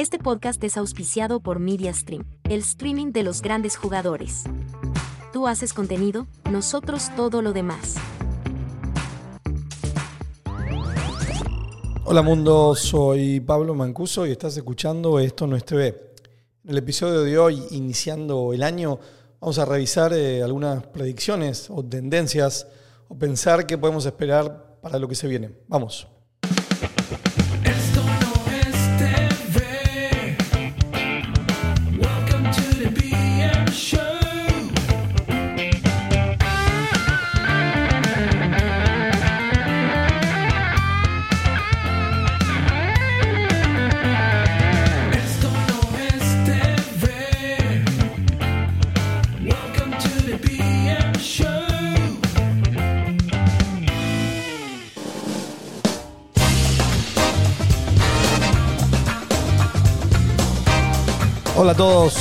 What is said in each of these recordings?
Este podcast es auspiciado por MediaStream, el streaming de los grandes jugadores. Tú haces contenido, nosotros todo lo demás. Hola mundo, soy Pablo Mancuso y estás escuchando Esto no es TV. En el episodio de hoy, iniciando el año, vamos a revisar eh, algunas predicciones o tendencias o pensar qué podemos esperar para lo que se viene. Vamos. Todos,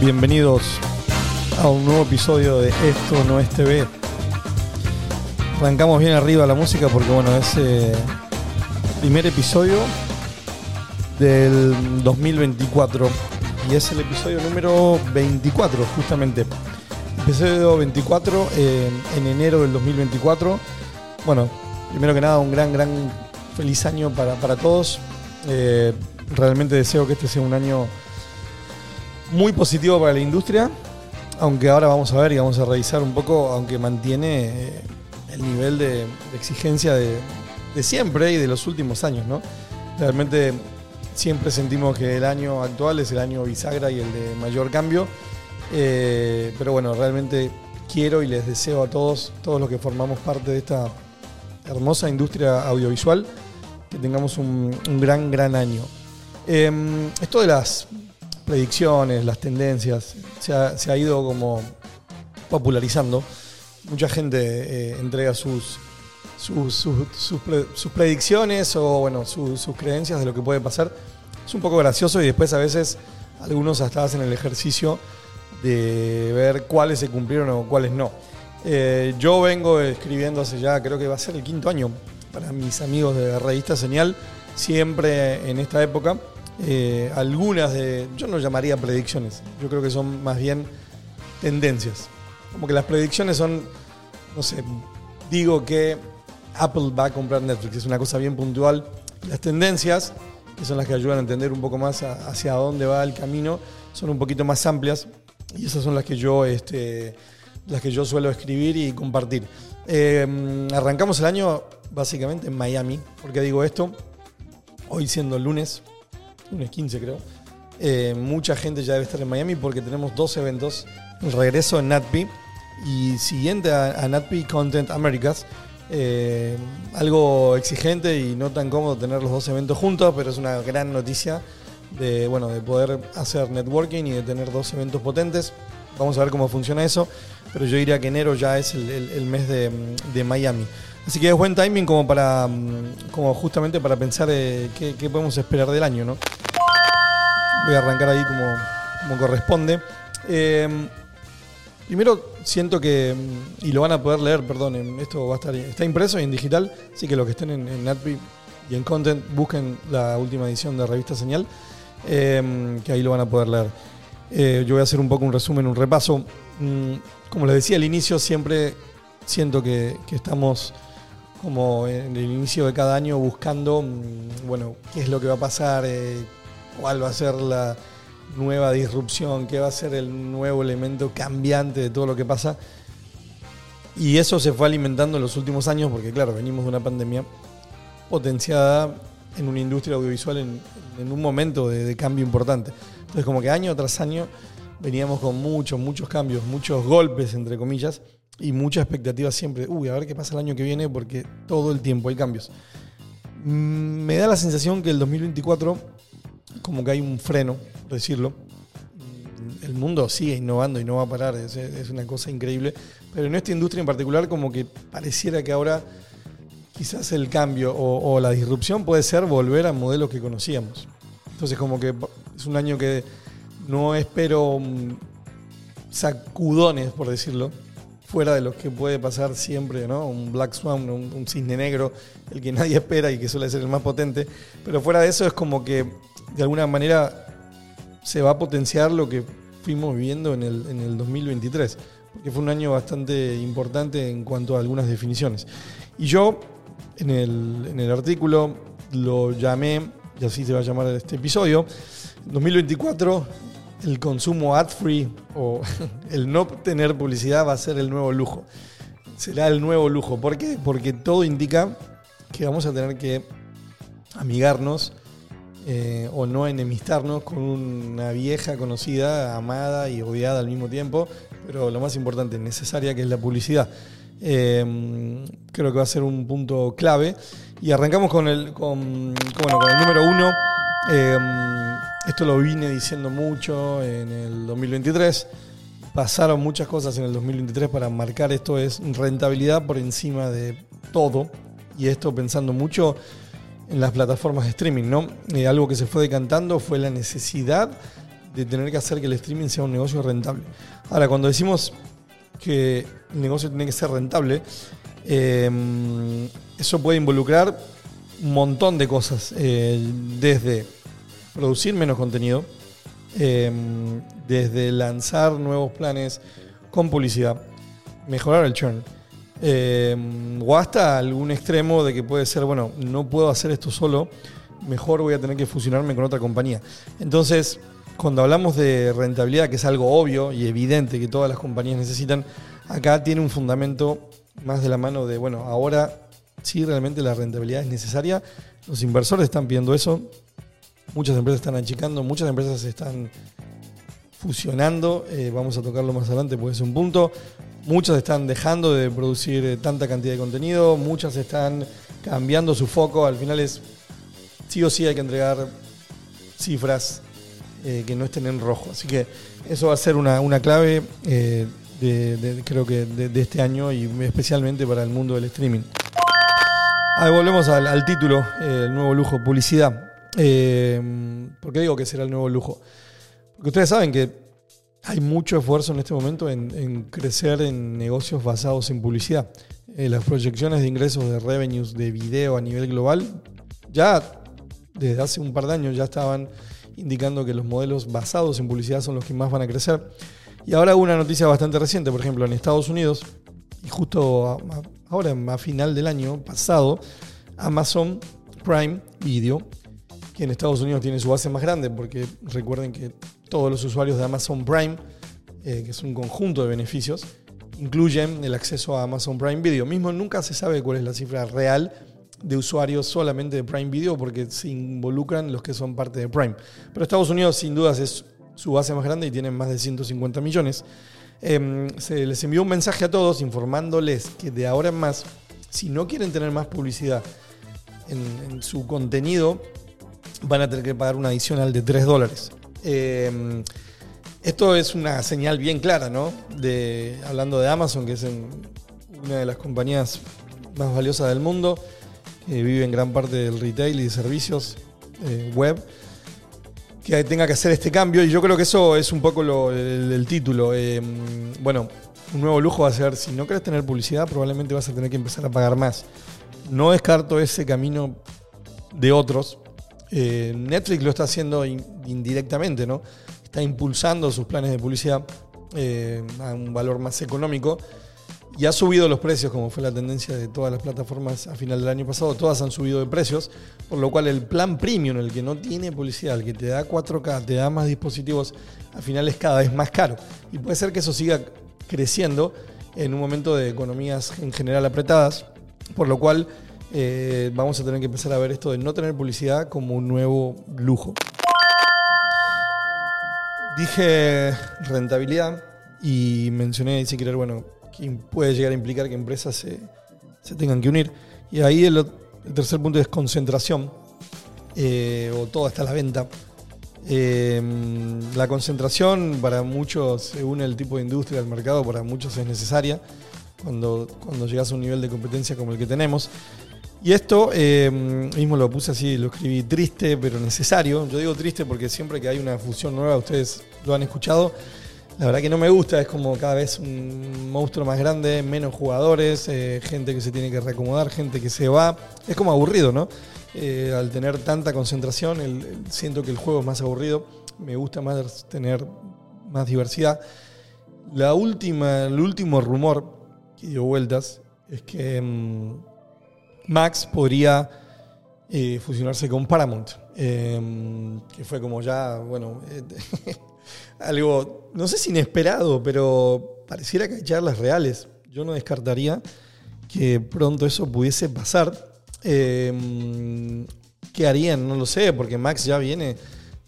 bienvenidos a un nuevo episodio de Esto no es TV. Arrancamos bien arriba la música porque bueno, es eh, primer episodio del 2024 y es el episodio número 24 justamente. Episodio 24 eh, en enero del 2024. Bueno, primero que nada un gran, gran feliz año para, para todos. Eh, realmente deseo que este sea un año muy positivo para la industria, aunque ahora vamos a ver y vamos a revisar un poco, aunque mantiene eh, el nivel de, exigencia de, siempre y de los últimos años, ¿no? Realmente siempre sentimos que el año actual es el año bisagra y el de mayor cambio, eh, pero bueno, realmente quiero y les deseo a todos, todos los que formamos parte de esta hermosa industria audiovisual, que tengamos un gran, gran año. Eh, esto de las predicciones, las tendencias, se ha, ido como popularizando. Mucha gente eh, entrega sus, sus, sus- sus pre- sus predicciones o bueno, su- sus creencias de lo que puede pasar. Es un poco gracioso y después a veces algunos hasta hacen el ejercicio de ver cuáles se cumplieron o cuáles no. Eh, yo vengo escribiendo hace ya, creo que va a ser el quinto año para mis amigos de Revista Señal, siempre en esta época. Eh, algunas de, yo no llamaría predicciones, yo creo que son más bien tendencias. Como que las predicciones son, no sé, digo que Apple va a comprar Netflix, es una cosa bien puntual. Las tendencias, que son las que ayudan a entender un poco más hacia dónde va el camino, son un poquito más amplias y esas son las que yo, este, las que yo suelo escribir y compartir. Eh, arrancamos el año básicamente en Miami. ¿Por qué digo esto? Hoy siendo lunes, lunes 15 creo, eh, mucha gente ya debe estar en Miami porque tenemos dos eventos. El regreso en NatPi y siguiente a, a NatPi Content Americas. Eh, algo exigente y no tan cómodo tener los dos eventos juntos, pero es una gran noticia de, bueno, de poder hacer networking y de tener dos eventos potentes. Vamos a ver cómo funciona eso, pero yo diría que enero ya es el, mes de, de Miami. Así que es buen timing como para mm, como justamente para pensar eh, qué, qué podemos esperar del año, ¿no? Voy a arrancar ahí como, corresponde. Eh, primero siento que, y lo van a poder leer, perdón, esto va a estar, está impreso y en digital, así que los que estén en, en Natpi y en Content, busquen la última edición de Revista Señal, eh, que ahí lo van a poder leer. Eh, yo voy a hacer un poco un resumen, un repaso. Mm, como les decía al inicio, siempre siento que, que estamos como en el inicio de cada año buscando, mm, bueno, qué es lo que va a pasar, eh, cuál va a ser la nueva disrupción, qué va a ser el nuevo elemento cambiante de todo lo que pasa. Y eso se fue alimentando en los últimos años, porque claro, venimos de una pandemia potenciada en una industria audiovisual en, un momento de, de cambio importante. Entonces, como que año tras año veníamos con muchos, muchos cambios, muchos golpes, entre comillas, y mucha expectativa siempre. Uy, a ver qué pasa el año que viene, porque todo el tiempo hay cambios. Mm, Me da la sensación que el 2024, como que hay un freno, por decirlo. El mundo sigue innovando y no va a parar, es, es una cosa increíble. Pero en esta industria en particular, como que pareciera que ahora quizás el cambio o, la disrupción puede ser volver a modelos que conocíamos. Entonces, como que es un año que no espero mm, sacudones, por decirlo, fuera de lo que puede pasar siempre, ¿no? Un Black Swan, un, un cisne negro, el que nadie espera y que suele ser el más potente. Pero fuera de eso es como que de alguna manera se va a potenciar lo que fuimos viviendo en el, en el 2023, porque fue un año bastante importante en cuanto a algunas definiciones. Y yo en el, en el artículo lo llamé, y así se va a llamar este episodio, 2024 el consumo ad-free o el no tener publicidad va a ser el nuevo lujo. Será el nuevo lujo. ¿Por qué? Porque todo indica que vamos a tener que amigarnos eh, o no enemistarnos con una vieja conocida, amada y odiada al mismo tiempo, pero lo más importante, necesaria, que es la publicidad. Eh, creo que va a ser un punto clave. Y arrancamos con el, con, bueno, con el número uno. Eh, esto lo vine diciendo mucho en el 2023. Pasaron muchas cosas en el 2023 para marcar esto es rentabilidad por encima de todo. Y esto pensando mucho en las plataformas de streaming, ¿no? Eh, algo que se fue decantando fue la necesidad de tener que hacer que el streaming sea un negocio rentable. Ahora, cuando decimos que el negocio tiene que ser rentable, eh, eso puede involucrar un montón de cosas, eh, desde producir menos contenido, eh, desde lanzar nuevos planes con publicidad, mejorar el churn, eh, o hasta algún extremo de que puede ser, bueno, no puedo hacer esto solo, mejor voy a tener que fusionarme con otra compañía. Entonces, cuando hablamos de rentabilidad, que es algo obvio y evidente que todas las compañías necesitan, acá tiene un fundamento más de la mano de, bueno, ahora sí realmente la rentabilidad es necesaria, los inversores están pidiendo eso, muchas empresas están achicando, muchas empresas están fusionando, eh, vamos a tocarlo más adelante porque es un punto. Muchas están dejando de producir eh, tanta cantidad de contenido, muchas están cambiando su foco, al final es sí o sí hay que entregar cifras eh, que no estén en rojo. Así que eso va a ser una, una clave de, creo que de, este año y especialmente para el mundo del streaming. Ah, volvemos al, título, el nuevo lujo, publicidad. ¿Por qué digo que será el nuevo lujo? Porque ustedes saben que hay mucho esfuerzo en este momento en, crecer en negocios basados en publicidad. Eh, las proyecciones de ingresos de revenues de video a nivel global ya desde hace un par de años ya estaban indicando que los modelos basados en publicidad son los que más van a crecer. Y ahora una noticia bastante reciente, por ejemplo, en Estados Unidos, y justo a- a- ahora a final del año pasado, Amazon Prime Video, que en Estados Unidos tiene su base más grande, porque recuerden que todos los usuarios de Amazon Prime, eh, que es un conjunto de beneficios, incluyen el acceso a Amazon Prime Video. Mismo nunca se sabe cuál es la cifra real de usuarios solamente de Prime Video porque se involucran los que son parte de Prime. Pero Estados Unidos sin dudas es su base más grande y tienen más de 150 millones. Em, se les envió un mensaje a todos informándoles que de ahora en más, si no quieren tener más publicidad en, en su contenido, van a tener que pagar una adicional de 3 dólares. Em, esto es una señal bien clara, ¿no? De, hablando de Amazon, que es una de las compañías más valiosas del mundo, que vive en gran parte del retail y de servicios eh, web, que tenga que hacer este cambio. Y yo creo que eso es un poco el, título. Eh, bueno, un nuevo lujo va a ser, si no querés tener publicidad, probablemente vas a tener que empezar a pagar más. No descarto ese camino de otros. Eh, Netflix lo está haciendo in- indirectamente, ¿no? Está impulsando sus planes de publicidad eh, a un valor más económico y ha subido los precios, como fue la tendencia de todas las plataformas a final del año pasado. Todas han subido de precios, por lo cual el plan premium, el que no tiene publicidad, el que te da 4K, te da más dispositivos, al final es cada vez más caro. Y puede ser que eso siga creciendo en un momento de economías en general apretadas, por lo cual eh, vamos a tener que empezar a ver esto de no tener publicidad como un nuevo lujo. Dije rentabilidad y mencioné, si querer, bueno, que puede llegar a implicar que empresas se, se tengan que unir. Y ahí el, tercer punto es concentración, eh, o todo está a la venta. Eh, la concentración para muchos, según el tipo de industria del mercado, para muchos es necesaria cuando, cuando llegas a un nivel de competencia como el que tenemos. Y esto eh, mismo lo puse así, lo escribí triste pero necesario. Yo digo triste porque siempre que hay una fusión nueva, ustedes lo han escuchado, La verdad que no me gusta, es como cada vez un monstruo más grande, menos jugadores, eh, gente que se tiene que reacomodar, gente que se va. Es como aburrido, ¿no? Eh, al tener tanta concentración, el- siento que el juego es más aburrido. Me gusta más tener más diversidad. La última, el último rumor que dio vueltas es que mm, Max podría eh, fusionarse con Paramount. eh, que fue como ya, bueno, algo, no sé si inesperado, pero pareciera que hay charlas reales. Yo no descartaría que pronto eso pudiese pasar. Eh, ¿Qué harían? No lo sé, porque Max ya viene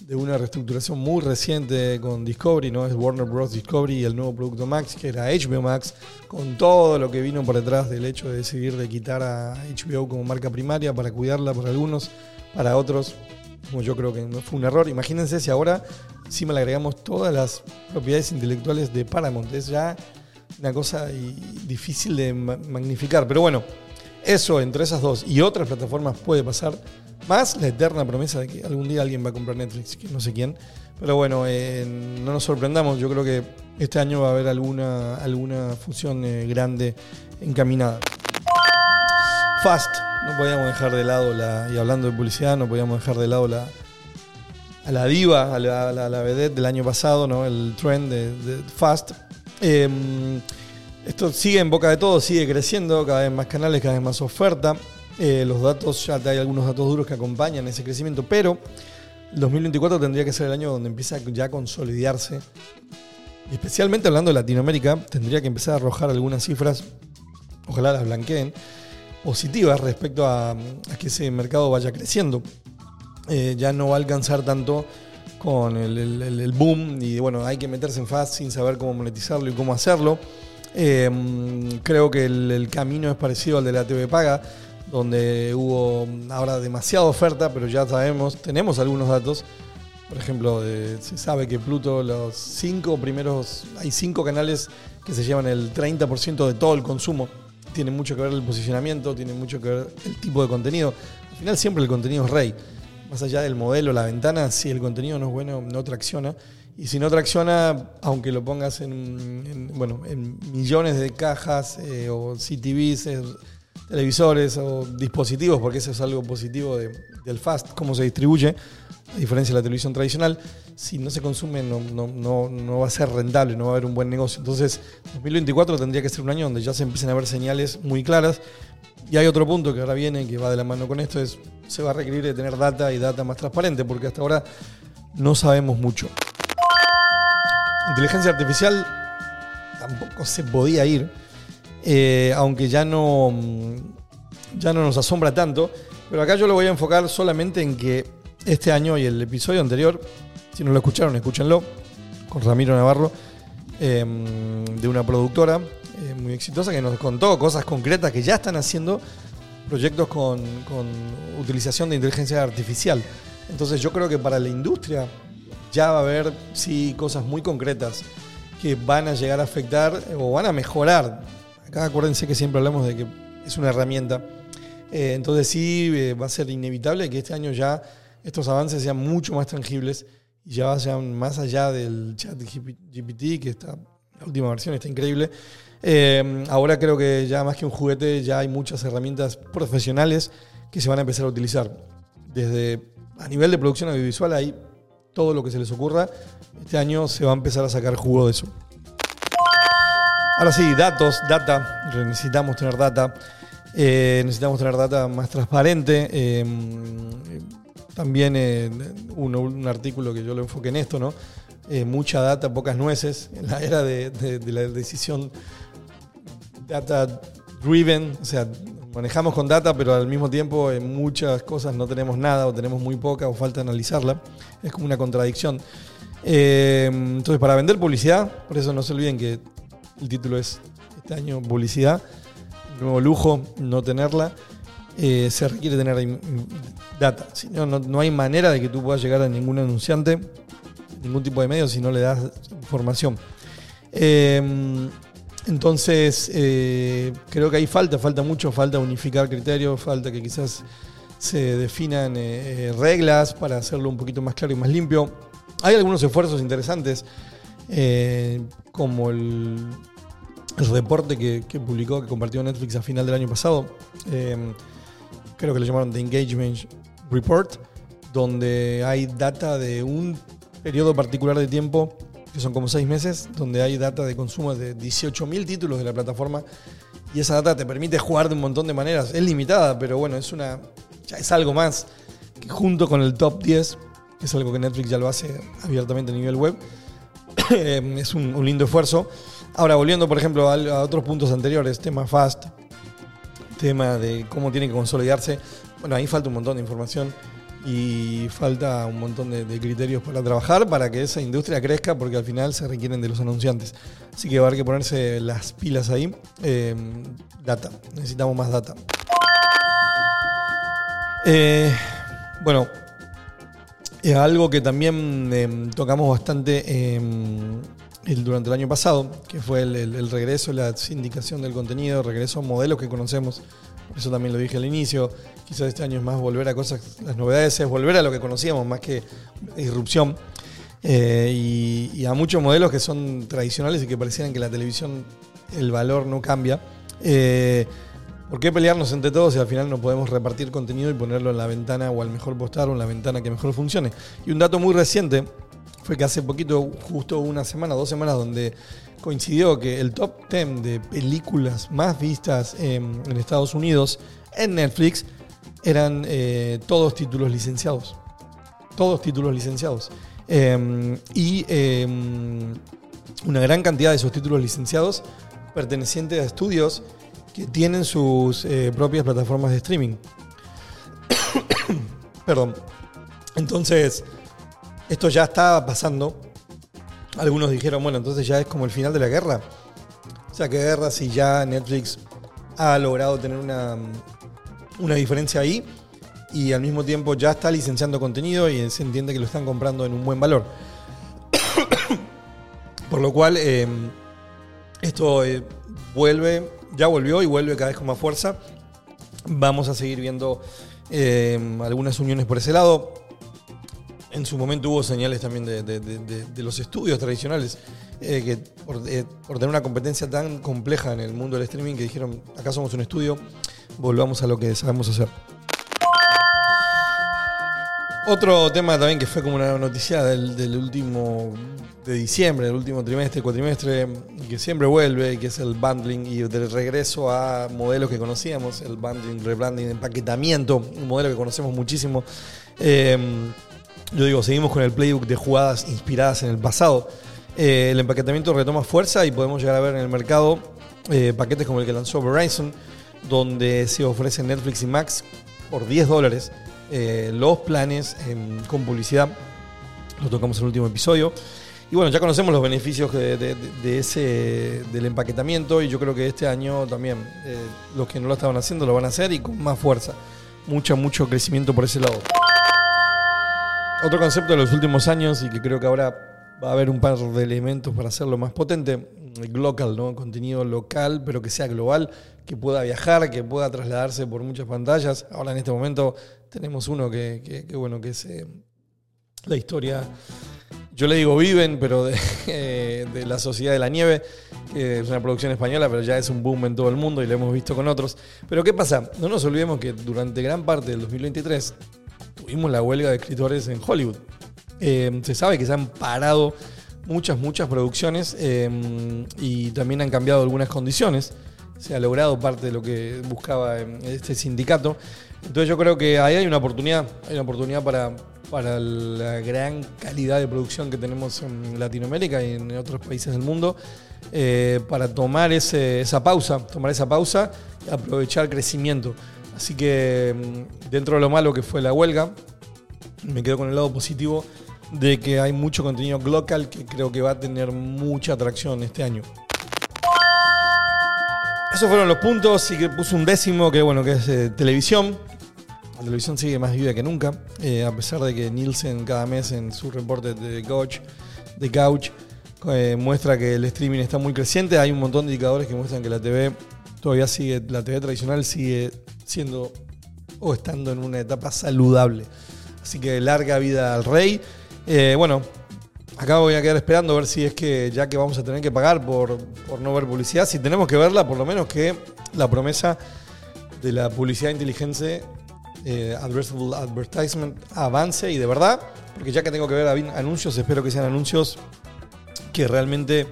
de una reestructuración muy reciente con Discovery, ¿no? Es Warner Bros. Discovery y el nuevo producto Max, que era HBO Max, con todo lo que vino por detrás del hecho de decidir de quitar a HBO como marca primaria para cuidarla para algunos, para otros, como yo creo que fue un error. Imagínense si ahora encima le agregamos todas las propiedades intelectuales de Paramount. Es ya una cosa difícil de ma- magnificar. Pero bueno, eso entre esas dos y otras plataformas puede pasar. Más la eterna promesa de que algún día alguien va a comprar Netflix, que no sé quién. Pero bueno, eh, no nos sorprendamos. Yo creo que este año va a haber alguna, alguna fusión eh, grande encaminada. Fast, no podíamos dejar de lado la. Y hablando de publicidad, no podíamos dejar de lado la. A la diva, a la, la, vedette del año pasado, ¿no? El trend de, Fast. Eh, esto sigue en boca de todos, sigue creciendo, cada vez más canales, cada vez más oferta. Eh, los datos, ya hay algunos datos duros que acompañan ese crecimiento, pero el 2024 tendría que ser el año donde empieza ya a consolidarse. Especialmente hablando de Latinoamérica, tendría que empezar a arrojar algunas cifras, ojalá las blanqueen, positivas respecto a, que ese mercado vaya creciendo. Eh, ya no va a alcanzar tanto con el, boom y bueno, hay que meterse en fast sin saber cómo monetizarlo y cómo hacerlo. Eh, creo que el camino es parecido al de la TV Paga, donde hubo ahora demasiada oferta, pero ya sabemos, tenemos algunos datos. Por ejemplo, se sabe que Pluto, los cinco primeros, hay cinco canales que se llevan el 30% de todo el consumo. Tiene mucho que ver el posicionamiento, tiene mucho que ver el tipo de contenido. Al final siempre el contenido es rey. Más allá del modelo, la ventana, si el contenido no es bueno, no tracciona. Y si no tracciona, aunque lo pongas en, en, bueno, en millones de cajas eh, o CTVs, televisores o dispositivos, porque eso es algo positivo de- del fast, cómo se distribuye, a diferencia de la televisión tradicional, si no se consume no, no, no, no va a ser rentable, no va a haber un buen negocio. Entonces, 2024 tendría que ser un año donde ya se empiecen a ver señales muy claras. Y hay otro punto que ahora viene, que va de la mano con esto, es se va a requerir de tener data y data más transparente, porque hasta ahora no sabemos mucho. Inteligencia artificial tampoco se podía ir, eh, aunque ya no, mm, ya no nos asombra tanto. Pero acá yo lo voy a enfocar solamente en que este año y el episodio anterior, si no lo escucharon, escúchenlo, con Ramiro Navarro, eh, de una productora eh, muy exitosa que nos contó cosas concretas que ya están haciendo proyectos con, con utilización de inteligencia artificial. Entonces yo creo que para la industria ya va a haber, sí, cosas muy concretas que van a llegar a afectar o van a mejorar. Acá acuérdense que siempre hablamos de que es una herramienta. Eh, entonces sí, eh, va a ser inevitable que este año ya estos avances sean mucho más tangibles y ya vayan más allá del chat GPT, que está, la última versión está increíble. Eh, ahora creo que ya más que un juguete, ya hay muchas herramientas profesionales que se van a empezar a utilizar. Desde a nivel de producción audiovisual hay todo lo que se les ocurra. Este año se va a empezar a sacar jugo de eso. Ahora sí, datos, data. Necesitamos tener data. Eh, necesitamos tener data más transparente. Eh, también eh, un, artículo que yo lo enfoqué en esto, ¿no? Eh, mucha data, pocas nueces. En la era de, la decisión data driven, o sea, manejamos con data, pero al mismo tiempo en muchas cosas no tenemos nada o tenemos muy poca o falta analizarla. Es como una contradicción. Eh, entonces, para vender publicidad, por eso no se olviden que el título es este año publicidad, nuevo lujo, no tenerla, eh, se requiere tener im- data. Si no, hay manera de que tú puedas llegar a ningún anunciante, ningún tipo de medio, si no le das información. Eh, entonces, eh, creo que ahí falta, falta mucho, falta unificar criterios, falta que quizás se definan eh, reglas para hacerlo un poquito más claro y más limpio. Hay algunos esfuerzos interesantes eh, como el, el reporte que, que publicó, que compartió Netflix a final del año pasado. eh, creo que lo llamaron The Engagement Report, donde hay data de un periodo particular de tiempo, que son como seis meses, donde hay data de consumo de 18.000 títulos de la plataforma. Y esa data te permite jugar de un montón de maneras. Es limitada, pero bueno, es una ya es algo más que junto con el top 10, que es algo que Netflix ya lo hace abiertamente a nivel web, es un, lindo esfuerzo. Ahora, volviendo, por ejemplo, a, otros puntos anteriores, tema Fast, tema de cómo tiene que consolidarse. Bueno, ahí falta un montón de información y falta un montón de, criterios para trabajar para que esa industria crezca, porque al final se requieren de los anunciantes. Así que va a haber que ponerse las pilas ahí. Eh, data, necesitamos más data. Eh, bueno, es algo que también eh, tocamos bastante eh, el- durante el año pasado, que fue el, regreso, la sindicación del contenido, regreso a modelos que conocemos. Eso también lo dije al inicio. Quizás este año es más volver a cosas, las novedades, es volver a lo que conocíamos más que disrupción. Eh, y, a muchos modelos que son tradicionales y que parecieran que la televisión, el valor no cambia. ¿Por qué pelearnos entre todos si al final no podemos repartir contenido y ponerlo en la ventana o al mejor postar o en la ventana que mejor funcione? Y un dato muy reciente fue que hace poquito, justo una semana, dos semanas, donde coincidió que el top 10 de películas más vistas en, Estados Unidos en Netflix eran eh, todos títulos licenciados. Todos títulos licenciados. Eh, y eh, una gran cantidad de esos títulos licenciados pertenecientes a estudios que tienen sus eh, propias plataformas de streaming. Perdón. Entonces, esto ya está pasando. Algunos dijeron, bueno, entonces ya es como el final de la guerra. O sea, ¿qué guerra si ya Netflix ha logrado tener una, una diferencia ahí y al mismo tiempo ya está licenciando contenido y se entiende que lo están comprando en un buen valor? Por lo cual, eh, esto eh, vuelve, ya volvió y vuelve cada vez con más fuerza. Vamos a seguir viendo eh, algunas uniones por ese lado. En su momento hubo señales también de, los estudios tradicionales eh, que por, eh, por tener una competencia tan compleja en el mundo del streaming que dijeron, acá somos un estudio, volvamos a lo que sabemos hacer. Otro tema también que fue como una noticia del, último de diciembre, del último trimestre, cuatrimestre, que siempre vuelve, que es el bundling y del regreso a modelos que conocíamos, el bundling, rebranding, empaquetamiento, un modelo que conocemos muchísimo. Eh, yo digo, seguimos con el playbook de jugadas inspiradas en el pasado. Eh, el empaquetamiento retoma fuerza y podemos llegar a ver en el mercado eh, paquetes como el que lanzó Verizon, donde se ofrecen Netflix y Max por 10 dólares eh, los planes con publicidad. Lo tocamos en el último episodio. Y bueno, ya conocemos los beneficios de, ese, del empaquetamiento y yo creo que este año también eh, los que no lo estaban haciendo lo van a hacer y con más fuerza. Mucho, mucho crecimiento por ese lado. Otro concepto de los últimos años y que creo que ahora va a haber un par de elementos para hacerlo más potente, local, ¿no? Contenido local, pero que sea global, que pueda viajar, que pueda trasladarse por muchas pantallas. Ahora en este momento tenemos uno que, que- bueno, que es eh, la historia, yo le digo Viven, pero de, eh, de la Sociedad de la Nieve, que es una producción española, pero ya es un boom en todo el mundo y lo hemos visto con otros. Pero ¿qué pasa? No nos olvidemos que durante gran parte del 2023 tuvimos la huelga de escritores en Hollywood. Eh, se sabe que se han parado muchas, muchas producciones eh, y también han cambiado algunas condiciones. Se ha logrado parte de lo que buscaba eh, este sindicato. Entonces yo creo que ahí hay una oportunidad, hay una oportunidad para, para la gran calidad de producción que tenemos en Latinoamérica y en otros países del mundo, eh, para tomar ese- esa pausa, tomar esa pausa y aprovechar crecimiento. Así que mm, dentro de lo malo que fue la huelga, me quedo con el lado positivo de que hay mucho contenido local que creo que va a tener mucha atracción este año. Esos fueron los puntos y que puso un décimo que bueno que es eh, televisión. La televisión sigue más viva que nunca, eh, a pesar de que Nielsen cada mes en su reporte de Couch, de Couch eh, muestra que el streaming está muy creciente. Hay un montón de indicadores que muestran que la TV todavía sigue, la TV tradicional sigue siendo o estando en una etapa saludable. Así que larga vida al rey. Eh, bueno, acá voy a quedar esperando a ver si es que ya que vamos a tener que pagar por, por no ver publicidad, si tenemos que verla, por lo menos que la promesa de la publicidad inteligente, eh, advertisement, avance y de verdad, porque ya que tengo que ver anuncios, espero que sean anuncios que realmente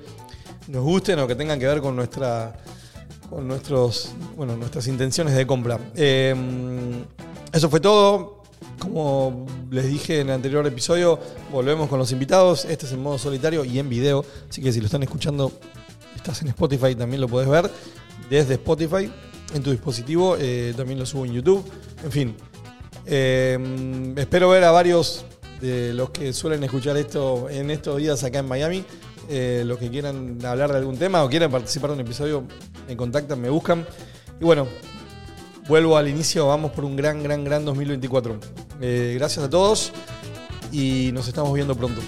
nos gusten o que tengan que ver con nuestra con nuestros bueno nuestras intenciones de compra. Eh, eso fue todo. Como les dije en el anterior episodio, volvemos con los invitados. Este es en modo solitario y en video. Así que si lo están escuchando, estás en Spotify, también lo podés ver desde Spotify en tu dispositivo. eh, también lo subo en YouTube. En fin, eh, espero ver a varios de los que suelen escuchar esto en estos días acá en Miami. Eh, los que quieran hablar de algún tema o quieran participar de un episodio, me contactan, me buscan. Y bueno, vuelvo al inicio, vamos por un gran, gran, gran 2024. Eh, gracias a todos y nos estamos viendo pronto.